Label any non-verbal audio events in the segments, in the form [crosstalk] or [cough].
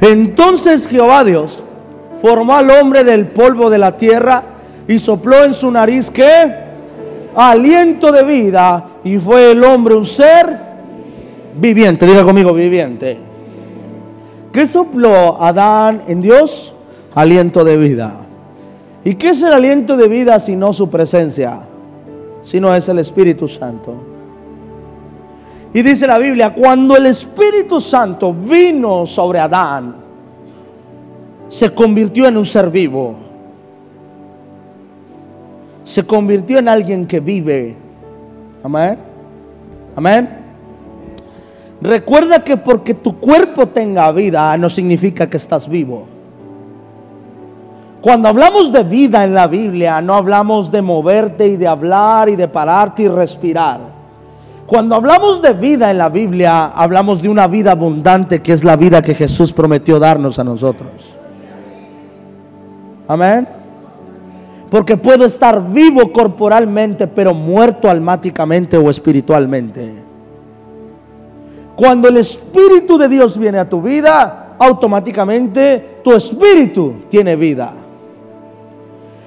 Entonces Jehová Dios formó al hombre del polvo de la tierra y sopló en su nariz que aliento de vida y fue el hombre un ser viviente. Diga conmigo, viviente. ¿Qué sopló Adán en Dios? Aliento de vida. ¿Y qué es el aliento de vida si no su presencia? Si no es el Espíritu Santo. Y dice la Biblia, cuando el Espíritu Santo vino sobre Adán, se convirtió en un ser vivo. Se convirtió en alguien que vive. Amén. Amén. Recuerda que porque tu cuerpo tenga vida no significa que estás vivo. Cuando hablamos de vida en la Biblia, no hablamos de moverte y de hablar y de pararte y respirar. Cuando hablamos de vida en la Biblia, hablamos de una vida abundante que es la vida que Jesús prometió darnos a nosotros. Amén. Porque puedo estar vivo corporalmente, pero muerto almáticamente o espiritualmente. Cuando el Espíritu de Dios viene a tu vida, automáticamente tu espíritu tiene vida.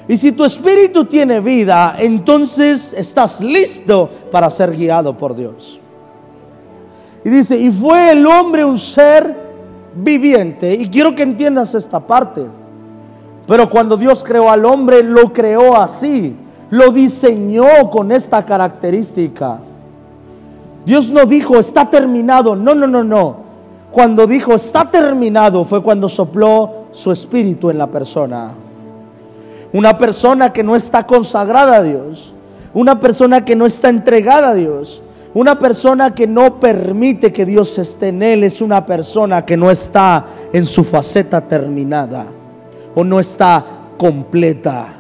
Y si tu espíritu tiene vida, entonces estás listo para ser guiado por Dios. Y dice, y fue el hombre un ser viviente. Y quiero que entiendas esta parte. Pero cuando Dios creó al hombre, lo creó así. Lo diseñó con esta característica. Dios no dijo, está terminado. No, no, no, no. Cuando dijo, está terminado, fue cuando sopló su espíritu en la persona. Una persona que no está consagrada a Dios. Una persona que no está entregada a Dios. Una persona que no permite que Dios esté en él es una persona que no está en su faceta terminada o no está completa.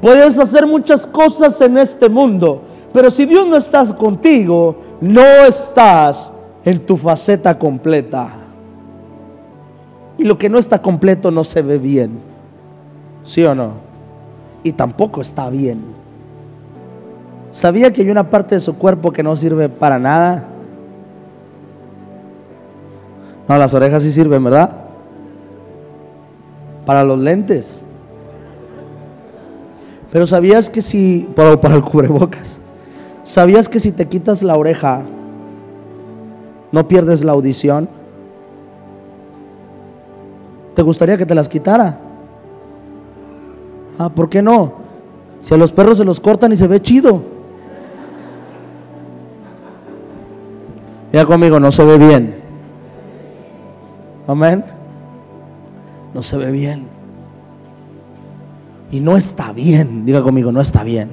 Puedes hacer muchas cosas en este mundo, pero si Dios no está contigo, no estás en tu faceta completa. Y lo que no está completo no se ve bien. ¿Sí o no? Y tampoco está bien. ¿Sabía que hay una parte de su cuerpo que no sirve para nada? No, las orejas sí sirven, ¿verdad? Para los lentes. Pero sabías que si, para, el cubrebocas, ¿sabías que si te quitas la oreja, no pierdes la audición? ¿Te gustaría que te las quitara? Ah, ¿por qué no? Si a los perros se los cortan y se ve chido. Ya conmigo, no se ve bien. Amén. No se ve bien. Y no está bien. Diga conmigo, no está bien.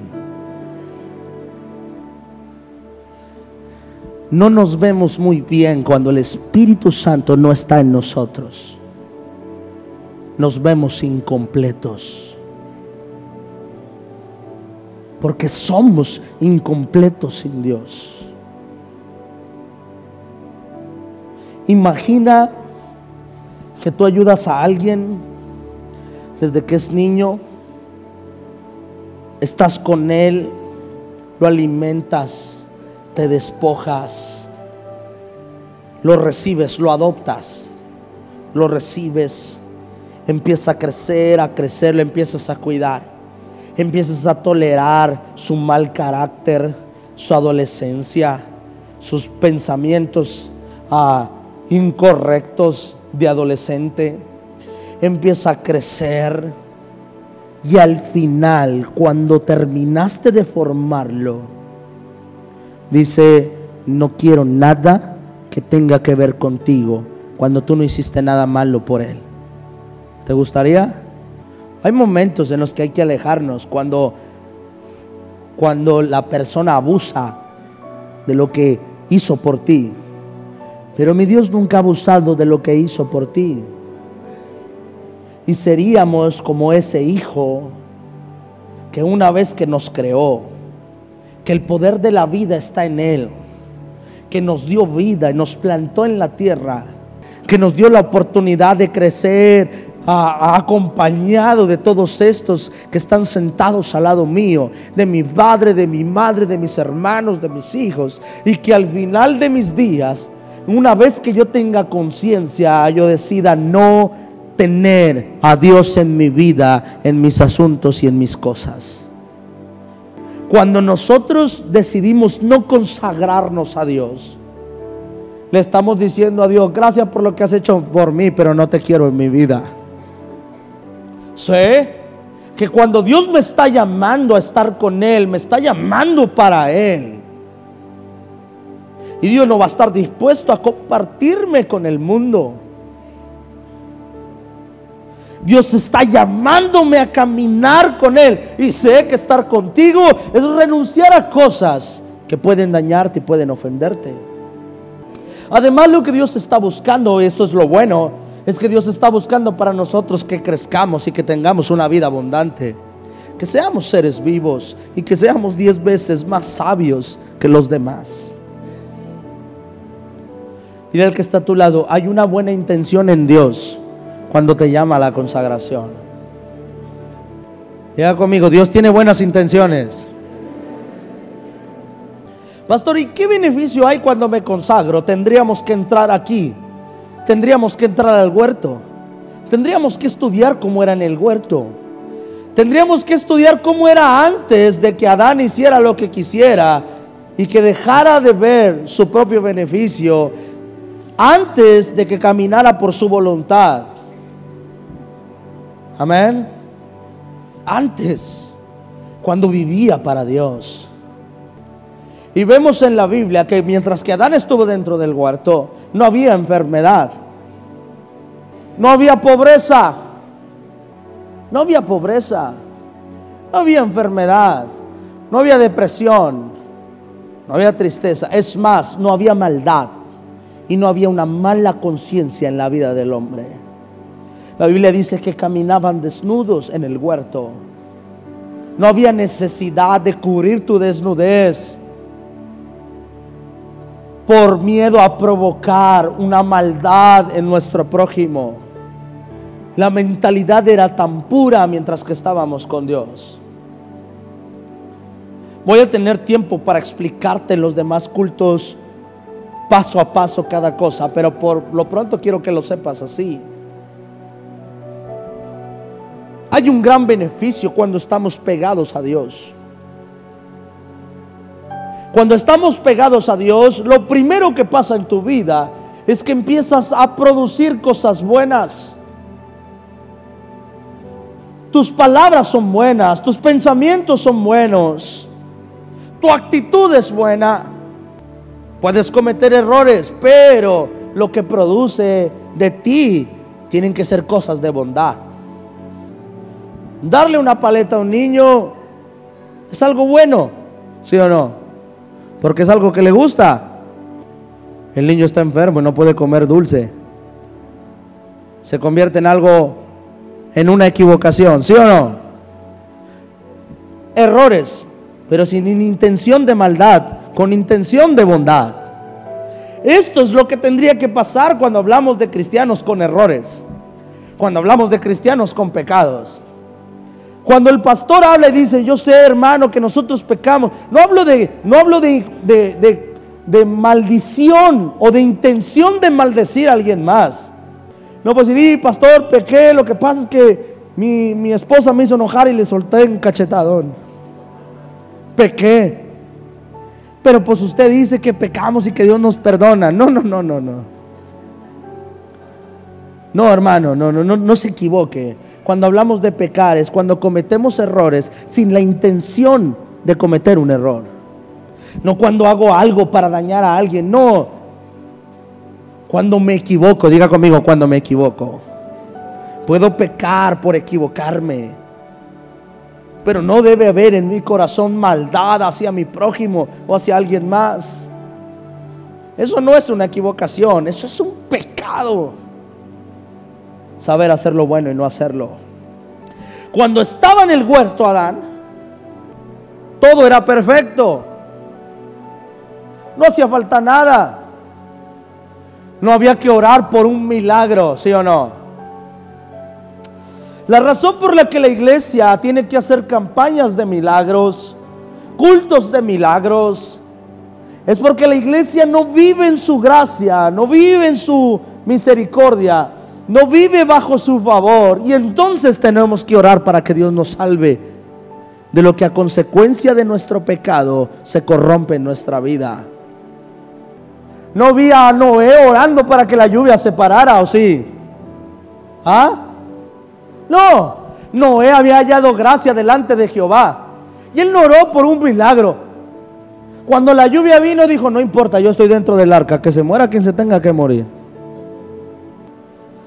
No nos vemos muy bien cuando el Espíritu Santo no está en nosotros. Nos vemos incompletos. Porque somos incompletos sin Dios. Imagina que tú ayudas a alguien desde que es niño, estás con él, lo alimentas, te despojas, lo recibes, lo adoptas, lo recibes, empieza a crecer, a crecer, lo empiezas a cuidar, empiezas a tolerar su mal carácter, su adolescencia, sus pensamientos ah, incorrectos de adolescente, empieza a crecer y al final, cuando terminaste de formarlo, dice, no quiero nada que tenga que ver contigo cuando tú no hiciste nada malo por él. ¿Te gustaría? Hay momentos en los que hay que alejarnos cuando cuando la persona abusa de lo que hizo por ti. Pero mi Dios nunca ha abusado de lo que hizo por ti. Y seríamos como ese hijo que una vez que nos creó, que el poder de la vida está en Él, que nos dio vida y nos plantó en la tierra, que nos dio la oportunidad de crecer, acompañado de todos estos que están sentados al lado mío, de mi padre, de mi madre, de mis hermanos, de mis hijos, y que al final de mis días una vez que yo tenga conciencia, yo decida no tener a Dios en mi vida, en mis asuntos y en mis cosas. Cuando nosotros decidimos no consagrarnos a Dios, le estamos diciendo a Dios, gracias por lo que has hecho por mí, pero no te quiero en mi vida. Sé que cuando Dios me está llamando a estar con Él, me está llamando para Él. Y Dios no va a estar dispuesto a compartirme con el mundo. Dios está llamándome a caminar con Él. Y sé que estar contigo es renunciar a cosas que pueden dañarte y pueden ofenderte. Además, lo que Dios está buscando, y esto es lo bueno, es que Dios está buscando para nosotros que crezcamos y que tengamos una vida abundante. Que seamos seres vivos y que seamos diez veces más sabios que los demás. Y el que está a tu lado, hay una buena intención en Dios cuando te llama a la consagración. Diga conmigo, Dios tiene buenas intenciones. Pastor, ¿y qué beneficio hay cuando me consagro? Tendríamos que entrar aquí, tendríamos que entrar al huerto, tendríamos que estudiar cómo era en el huerto, tendríamos que estudiar cómo era antes de que Adán hiciera lo que quisiera y que dejara de ver su propio beneficio antes de que caminara por su voluntad. Amén. Antes, cuando vivía para Dios. Y vemos en la Biblia que mientras que Adán estuvo dentro del huerto, no había enfermedad. No había pobreza. No había pobreza. No había enfermedad. No había depresión. No había tristeza. Es más, no había maldad. Y no había una mala conciencia en la vida del hombre. La Biblia dice que caminaban desnudos en el huerto. No había necesidad de cubrir tu desnudez por miedo a provocar una maldad en nuestro prójimo. La mentalidad era tan pura mientras que estábamos con Dios. Voy a tener tiempo para explicarte los demás cultos paso a paso cada cosa, pero por lo pronto quiero que lo sepas así. Hay un gran beneficio cuando estamos pegados a Dios. Cuando estamos pegados a Dios, lo primero que pasa en tu vida es que empiezas a producir cosas buenas. Tus palabras son buenas, tus pensamientos son buenos, tu actitud es buena. Puedes cometer errores, pero lo que produce de ti tienen que ser cosas de bondad. Darle una paleta a un niño es algo bueno, ¿sí o no? Porque es algo que le gusta. El niño está enfermo y no puede comer dulce. Se convierte en algo, en una equivocación, ¿sí o no? Errores, pero sin intención de maldad, con intención de bondad. Esto es lo que tendría que pasar cuando hablamos de cristianos con errores, cuando hablamos de cristianos con pecados. Cuando el pastor habla y dice, yo sé hermano que nosotros pecamos, no hablo de, no hablo de, de, maldición o de intención de maldecir a alguien más. No pues decir, pastor, pequé, lo que pasa es que mi, mi esposa me hizo enojar y le solté un cachetadón. Pequé. Pero pues usted dice que pecamos y que Dios nos perdona. No, no, no, no, no. No, hermano, no, no, no, no se equivoque. Cuando hablamos de pecar es cuando cometemos errores sin la intención de cometer un error. No cuando hago algo para dañar a alguien, no. Cuando me equivoco, diga conmigo cuando me equivoco. Puedo pecar por equivocarme. Pero no debe haber en mi corazón maldad hacia mi prójimo o hacia alguien más. Eso no es una equivocación, eso es un pecado saber hacer lo bueno y no hacerlo. Cuando estaba en el huerto Adán, todo era perfecto. No hacía falta nada. No había que orar por un milagro, ¿sí o no? La razón por la que la iglesia tiene que hacer campañas de milagros, cultos de milagros, Es porque la iglesia no vive en su gracia, no vive en su misericordia, no vive bajo su favor. Y entonces tenemos que orar para que Dios nos salve de lo que a consecuencia de nuestro pecado se corrompe en nuestra vida. No vi a Noé orando para que la lluvia se parara, ¿o sí? ¿Ah? No, Noé había hallado gracia delante de Jehová. Y él no oró por un milagro. Cuando la lluvia vino, dijo, no importa, yo estoy dentro del arca, que se muera quien se tenga que morir.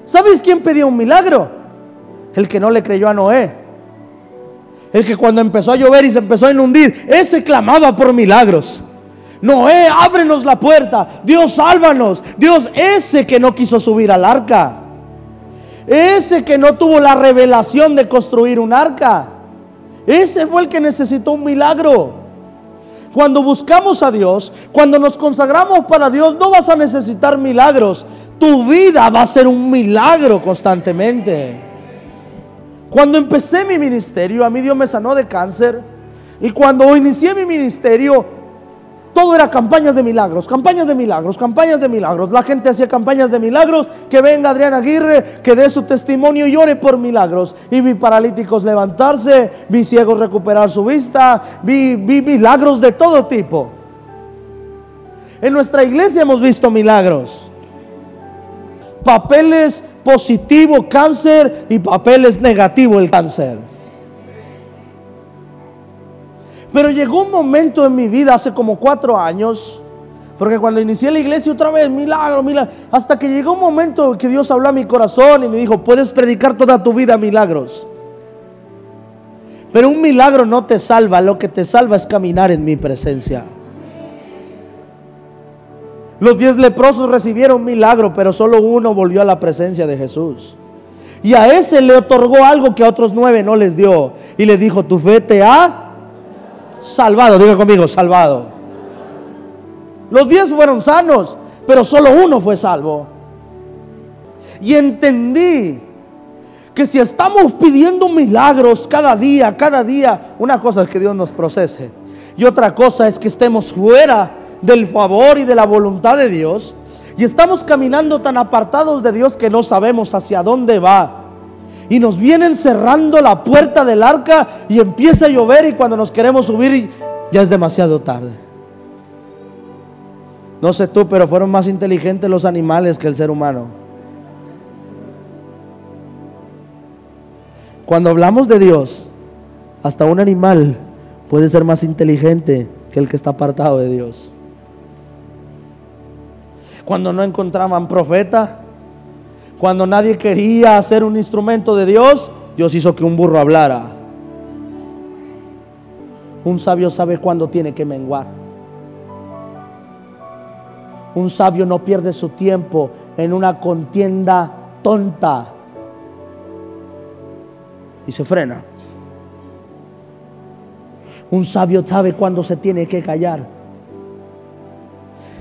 ¿Sabes quién pidió un milagro? El que no le creyó a Noé. El que cuando empezó a llover y se empezó a inundir, ese clamaba por milagros. Noé, ábrenos la puerta. Dios, sálvanos. Dios, ese que no quiso subir al arca. Ese que no tuvo la revelación de construir un arca. Ese fue el que necesitó un milagro. Cuando buscamos a Dios, cuando nos consagramos para Dios, no vas a necesitar milagros. Tu vida va a ser un milagro constantemente. Cuando empecé mi ministerio, a mí Dios me sanó de cáncer. Y cuando inicié mi ministerio, todo era campañas de milagros, campañas de milagros, campañas de milagros. La gente hacía campañas de milagros. Que venga Adrián Aguirre, que dé su testimonio y ore por milagros. Y vi paralíticos levantarse, vi ciegos recuperar su vista, vi, vi milagros de todo tipo. En nuestra iglesia hemos visto milagros. Papeles positivo cáncer y papeles negativo el cáncer. Pero llegó un momento en mi vida hace como cuatro años, porque cuando inicié la iglesia otra vez, milagro, milagro, hasta que llegó un momento que Dios habló a mi corazón y me dijo, puedes predicar toda tu vida milagros. Pero un milagro no te salva, lo que te salva es caminar en mi presencia. Los diez leprosos recibieron milagro, pero solo uno volvió a la presencia de Jesús. Y a ese le otorgó algo que a otros nueve no les dio. Y le dijo, tu fe te ha salvado. Diga conmigo, salvado. Los diez fueron sanos, pero solo uno fue salvo. Y entendí que si estamos pidiendo milagros cada día, cada día, una cosa es que Dios nos procese. Y otra cosa es que estemos fuera del favor y de la voluntad de Dios. Y estamos caminando tan apartados de Dios que no sabemos hacia dónde va y nos vienen cerrando la puerta del arca y empieza a llover y cuando nos queremos subir ya es demasiado tarde. No sé tú, pero fueron más inteligentes los animales que el ser humano. Cuando hablamos de Dios, hasta un animal puede ser más inteligente que el que está apartado de Dios. Cuando no encontraban profeta, cuando nadie quería hacer un instrumento de Dios, Dios hizo que un burro hablara. Un sabio sabe cuándo tiene que menguar. Un sabio no pierde su tiempo en una contienda tonta y se frena. Un sabio sabe cuándo se tiene que callar.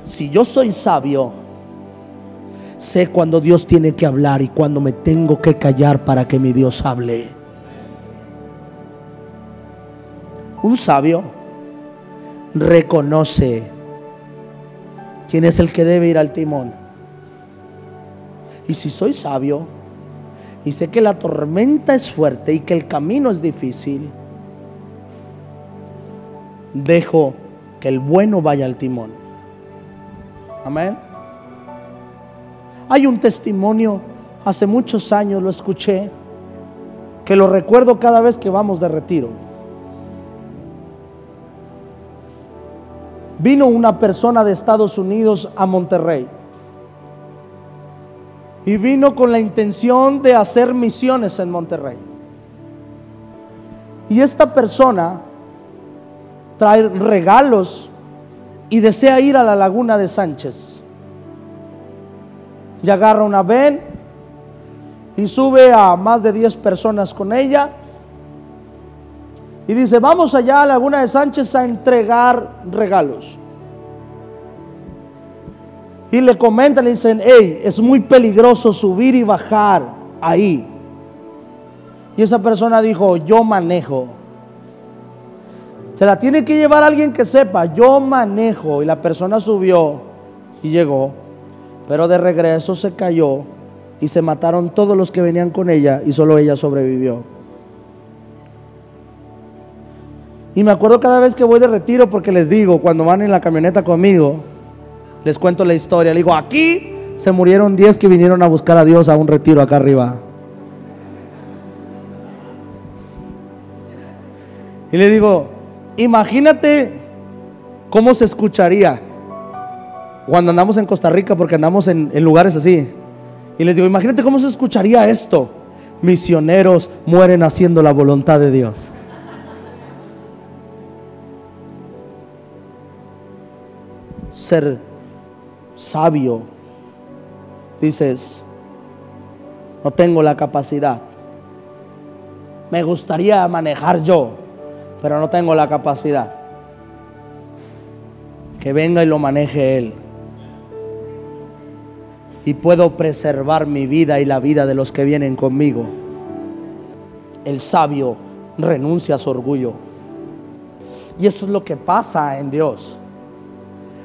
Si yo soy sabio, Sé cuando Dios tiene que hablar y cuando me tengo que callar para que mi Dios hable. Un sabio reconoce quién es el que debe ir al timón. Y si soy sabio y sé que la tormenta es fuerte y que el camino es difícil, dejo que el bueno vaya al timón. Amén. Hay un testimonio, hace muchos años lo escuché, que lo recuerdo cada vez que vamos de retiro. Vino una persona de Estados Unidos a Monterrey y vino con la intención de hacer misiones en Monterrey. Y esta persona trae regalos y desea ir a la laguna de Sánchez y agarra una ven y sube a más de 10 personas con ella. Y dice, vamos allá a Laguna de Sánchez a entregar regalos. Y le comentan, le dicen, hey, es muy peligroso subir y bajar ahí. Y esa persona dijo, yo manejo. Se la tiene que llevar alguien que sepa, yo manejo y la persona subió y llegó, pero de regreso se cayó y se mataron todos los que venían con ella y solo ella sobrevivió. Y me acuerdo cada vez que voy de retiro porque les digo, cuando van en la camioneta conmigo, les cuento la historia, le digo, aquí se murieron 10 que vinieron a buscar a Dios a un retiro acá arriba. Y le digo, Imagínate cómo se escucharía cuando andamos en Costa Rica, porque andamos en, lugares así. Y les digo, imagínate cómo se escucharía esto. Misioneros mueren haciendo la voluntad de Dios. Ser sabio, dices, no tengo la capacidad. Me gustaría manejar yo pero no tengo la capacidad. Que venga y lo maneje Él. Y puedo preservar mi vida y la vida de los que vienen conmigo. El sabio renuncia a su orgullo. Y eso es lo que pasa en Dios.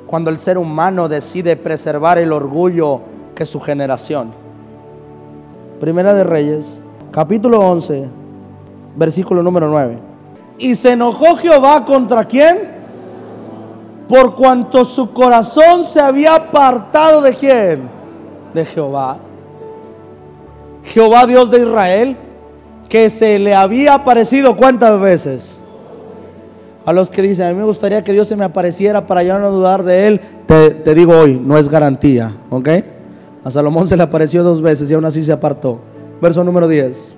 Cuando el ser humano decide preservar el orgullo que su generación. Primera de Reyes, capítulo 11, versículo número 9. Y se enojó Jehová contra quién? Por cuanto su corazón se había apartado de quién? De Jehová. Jehová Dios de Israel, que se le había aparecido cuántas veces. A los que dicen, a mí me gustaría que Dios se me apareciera para ya no dudar de él, te, te digo hoy, no es garantía, ¿ok? A Salomón se le apareció dos veces y aún así se apartó. Verso número 10.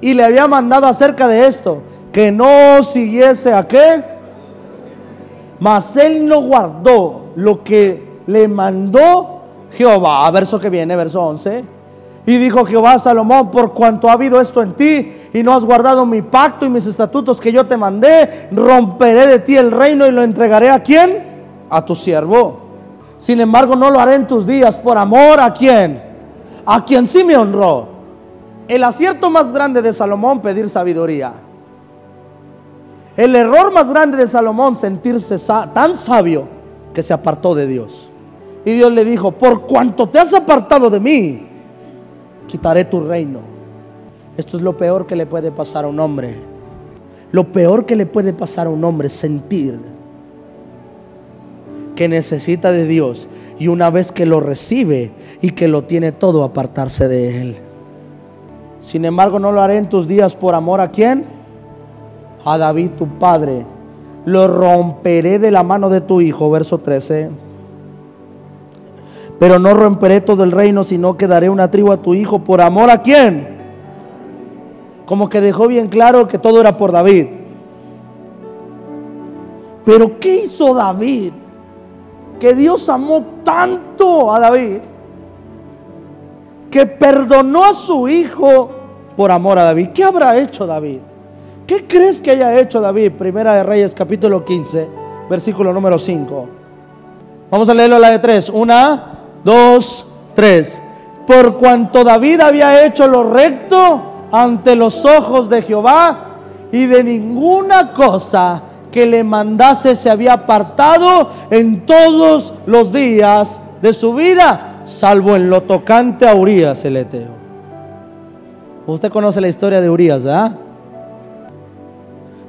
Y le había mandado acerca de esto que no siguiese a qué. Mas él no guardó lo que le mandó Jehová. Verso que viene, verso 11. Y dijo Jehová a Salomón, por cuanto ha habido esto en ti y no has guardado mi pacto y mis estatutos que yo te mandé, romperé de ti el reino y lo entregaré a quién? A tu siervo. Sin embargo, no lo haré en tus días por amor a quién? A quien sí me honró. El acierto más grande de Salomón, pedir sabiduría. El error más grande de Salomón, sentirse tan sabio que se apartó de Dios. Y Dios le dijo, por cuanto te has apartado de mí, quitaré tu reino. Esto es lo peor que le puede pasar a un hombre. Lo peor que le puede pasar a un hombre es sentir que necesita de Dios y una vez que lo recibe y que lo tiene todo, apartarse de Él. Sin embargo, no lo haré en tus días por amor a quién? a David tu padre, lo romperé de la mano de tu hijo, verso 13. Pero no romperé todo el reino, sino que daré una tribu a tu hijo por amor a quién. Como que dejó bien claro que todo era por David. Pero ¿qué hizo David? Que Dios amó tanto a David que perdonó a su hijo por amor a David. ¿Qué habrá hecho David? ¿Qué crees que haya hecho David? Primera de Reyes capítulo 15, versículo número 5. Vamos a leerlo a la de 3. Una, dos, tres. Por cuanto David había hecho lo recto ante los ojos de Jehová y de ninguna cosa que le mandase se había apartado en todos los días de su vida, salvo en lo tocante a Urias el Eteo. Usted conoce la historia de Urias, ¿verdad?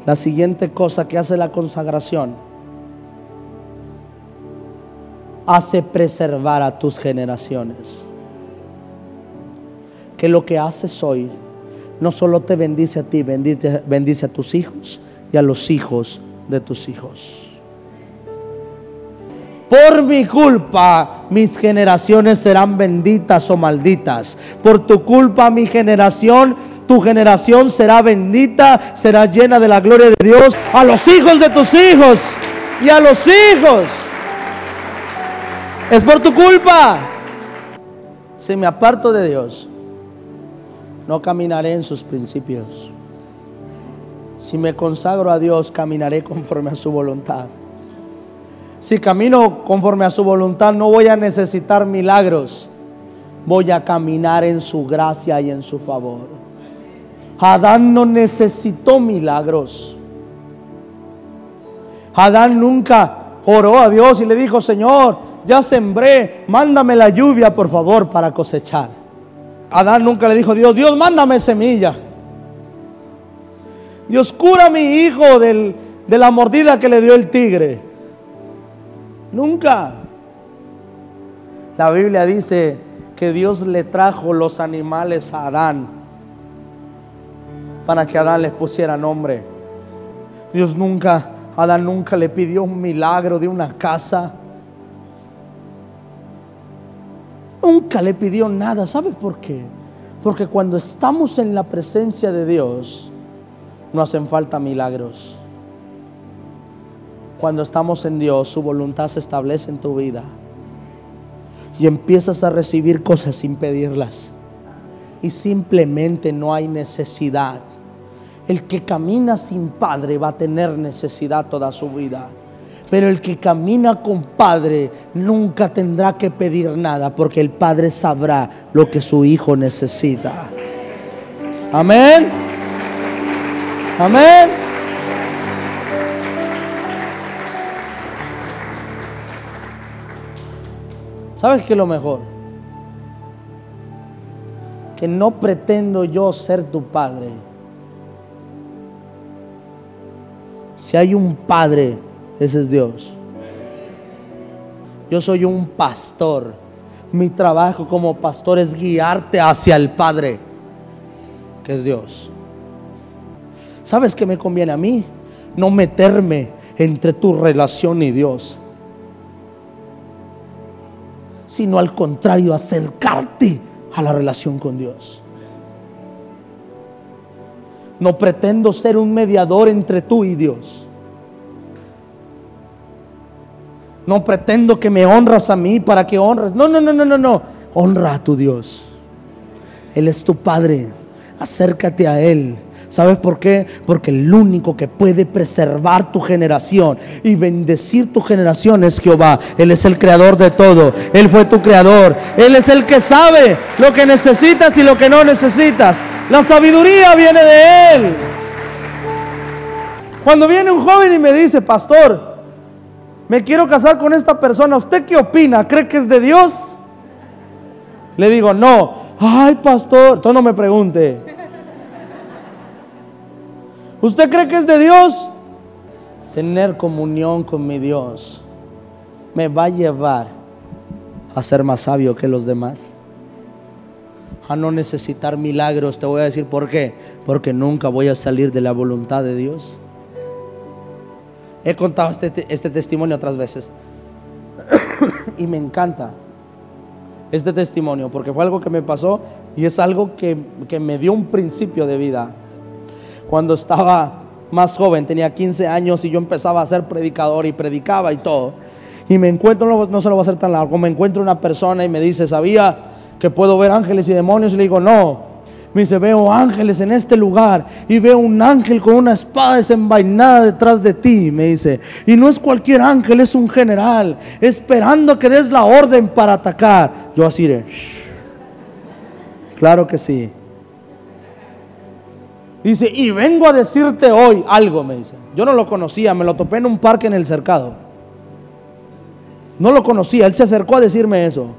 la siguiente cosa que hace la consagración. Hace preservar a tus generaciones. Que lo que haces hoy no solo te bendice a ti, bendice, bendice a tus hijos y a los hijos de tus hijos. Por mi culpa mis generaciones serán benditas o malditas. Por tu culpa mi generación tu generación será bendita, será llena de la gloria de Dios a los hijos de tus hijos y a los hijos. Es por tu culpa. Si me aparto de Dios, no caminaré en sus principios. Si me consagro a Dios, caminaré conforme a su voluntad. Si camino conforme a su voluntad, no voy a necesitar milagros. Voy a caminar en su gracia y en su favor. Adán no necesitó milagros. Adán nunca oró a Dios y le dijo, Señor, ya sembré, mándame la lluvia, por favor, para cosechar. Adán nunca le dijo, Dios, Dios, mándame semilla. Dios, cura a mi hijo de la mordida que le dio el tigre. Nunca. La Biblia dice que Dios le trajo los animales a Adán para que Adán les pusiera nombre. Dios nunca, Adán nunca le pidió un milagro de una casa. Nunca le pidió nada. ¿Sabes por qué? Porque cuando estamos en la presencia de Dios, no hacen falta milagros. Cuando estamos en Dios, su voluntad se establece en tu vida. Y empiezas a recibir cosas sin pedirlas. Y simplemente no hay necesidad. El que camina sin Padre va a tener necesidad toda su vida. Pero el que camina con Padre nunca tendrá que pedir nada porque el Padre sabrá lo que su Hijo necesita. Amén. Amén. ¿Sabes qué es lo mejor? Que no pretendo yo ser tu padre. Si hay un padre, ese es Dios. Yo soy un pastor. Mi trabajo como pastor es guiarte hacia el Padre, que es Dios. ¿Sabes qué me conviene a mí? No meterme entre tu relación y Dios sino al contrario, acercarte a la relación con Dios. No pretendo ser un mediador entre tú y Dios. No pretendo que me honras a mí para que honres. No, no, no, no, no, no. Honra a tu Dios. Él es tu Padre. Acércate a Él. ¿Sabes por qué? Porque el único que puede preservar tu generación y bendecir tu generación es Jehová. Él es el creador de todo. Él fue tu creador. Él es el que sabe lo que necesitas y lo que no necesitas. La sabiduría viene de Él. Cuando viene un joven y me dice, pastor, me quiero casar con esta persona, ¿usted qué opina? ¿Cree que es de Dios? Le digo, no. Ay, pastor, tú no me pregunte. ¿Usted cree que es de Dios? Tener comunión con mi Dios me va a llevar a ser más sabio que los demás. A no necesitar milagros. Te voy a decir por qué. Porque nunca voy a salir de la voluntad de Dios. He contado este, este testimonio otras veces. [coughs] y me encanta este testimonio porque fue algo que me pasó y es algo que, que me dio un principio de vida cuando estaba más joven, tenía 15 años y yo empezaba a ser predicador y predicaba y todo. Y me encuentro, no, se lo va a hacer tan largo, me encuentro una persona y me dice, ¿sabía que puedo ver ángeles y demonios? Y le digo, no. Me dice, veo ángeles en este lugar y veo un ángel con una espada desenvainada detrás de ti, me dice. Y no es cualquier ángel, es un general, esperando que des la orden para atacar. Yo así de, claro que sí. Dice, y vengo a decirte hoy algo, me dice. Yo no lo conocía, me lo topé en un parque en el cercado. No lo conocía, él se acercó a decirme eso.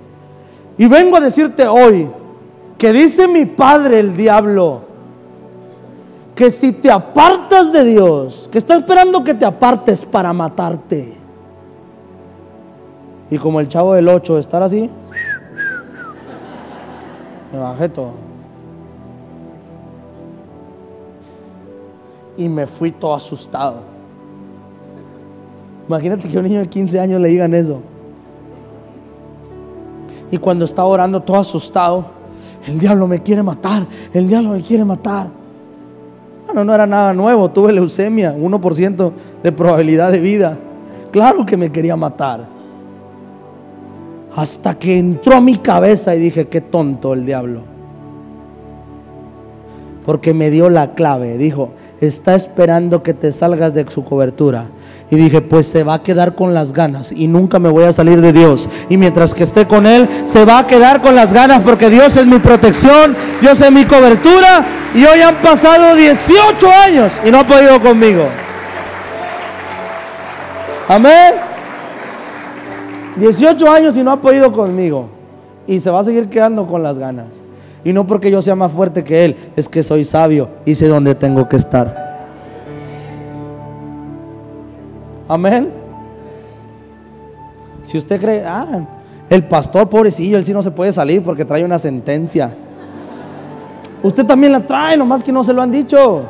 Y vengo a decirte hoy que dice mi padre el diablo, que si te apartas de Dios, que está esperando que te apartes para matarte. Y como el chavo del 8, estar así, me bajé todo. y me fui todo asustado. Imagínate que a un niño de 15 años le digan eso. Y cuando estaba orando todo asustado, el diablo me quiere matar, el diablo me quiere matar. Bueno, no era nada nuevo, tuve leucemia, 1% de probabilidad de vida. Claro que me quería matar. Hasta que entró a mi cabeza y dije, qué tonto el diablo. Porque me dio la clave, dijo, está esperando que te salgas de su cobertura. Y dije, pues se va a quedar con las ganas y nunca me voy a salir de Dios. Y mientras que esté con Él, se va a quedar con las ganas porque Dios es mi protección, Dios es mi cobertura. Y hoy han pasado 18 años y no ha podido conmigo. Amén. 18 años y no ha podido conmigo. Y se va a seguir quedando con las ganas. Y no porque yo sea más fuerte que él, es que soy sabio y sé dónde tengo que estar. Amén. Si usted cree, ah, el pastor pobrecillo, él sí no se puede salir porque trae una sentencia. Usted también la trae, nomás que no se lo han dicho.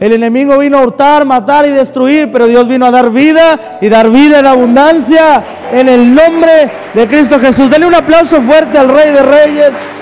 El enemigo vino a hurtar, matar y destruir, pero Dios vino a dar vida y dar vida en abundancia en el nombre de Cristo Jesús. Denle un aplauso fuerte al Rey de Reyes.